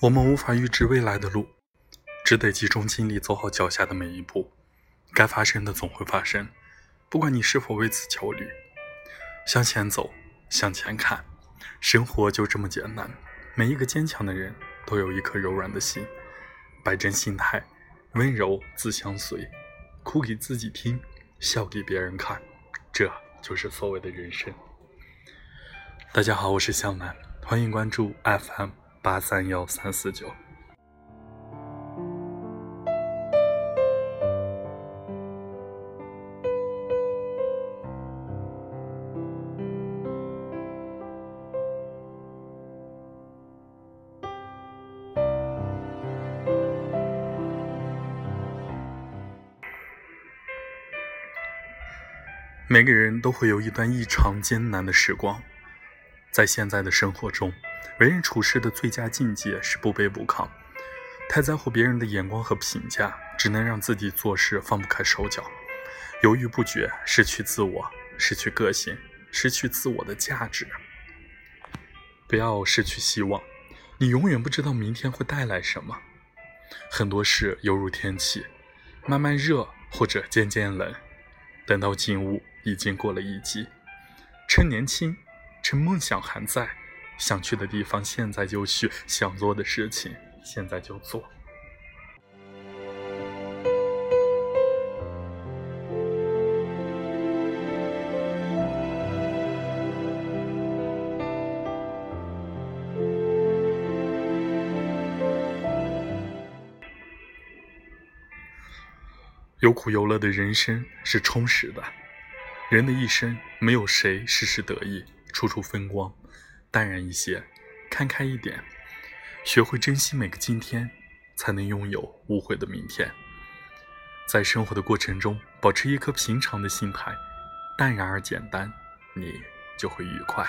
我们无法预知未来的路，只得集中精力走好脚下的每一步。该发生的总会发生，不管你是否为此焦虑。向前走，向前看，生活就这么简单。每一个坚强的人都有一颗柔软的心，摆正心态，温柔自相随，哭给自己听，笑给别人看，这就是所谓的人生。大家好，我是向南，欢迎关注 FM。八三幺三四九。每个人都会有一段异常艰难的时光，在现在的生活中。为人处事的最佳境界是不卑不亢，太在乎别人的眼光和评价，只能让自己做事放不开手脚，犹豫不决，失去自我，失去个性，失去自我的价值。不要失去希望，你永远不知道明天会带来什么。很多事犹如天气，慢慢热或者渐渐冷，等到进屋已经过了一季。趁年轻，趁梦想还在。想去的地方，现在就去；想做的事情，现在就做。有苦有乐的人生是充实的。人的一生，没有谁事事得意，处处风光。淡然一些，看开一点，学会珍惜每个今天，才能拥有无悔的明天。在生活的过程中，保持一颗平常的心态，淡然而简单，你就会愉快。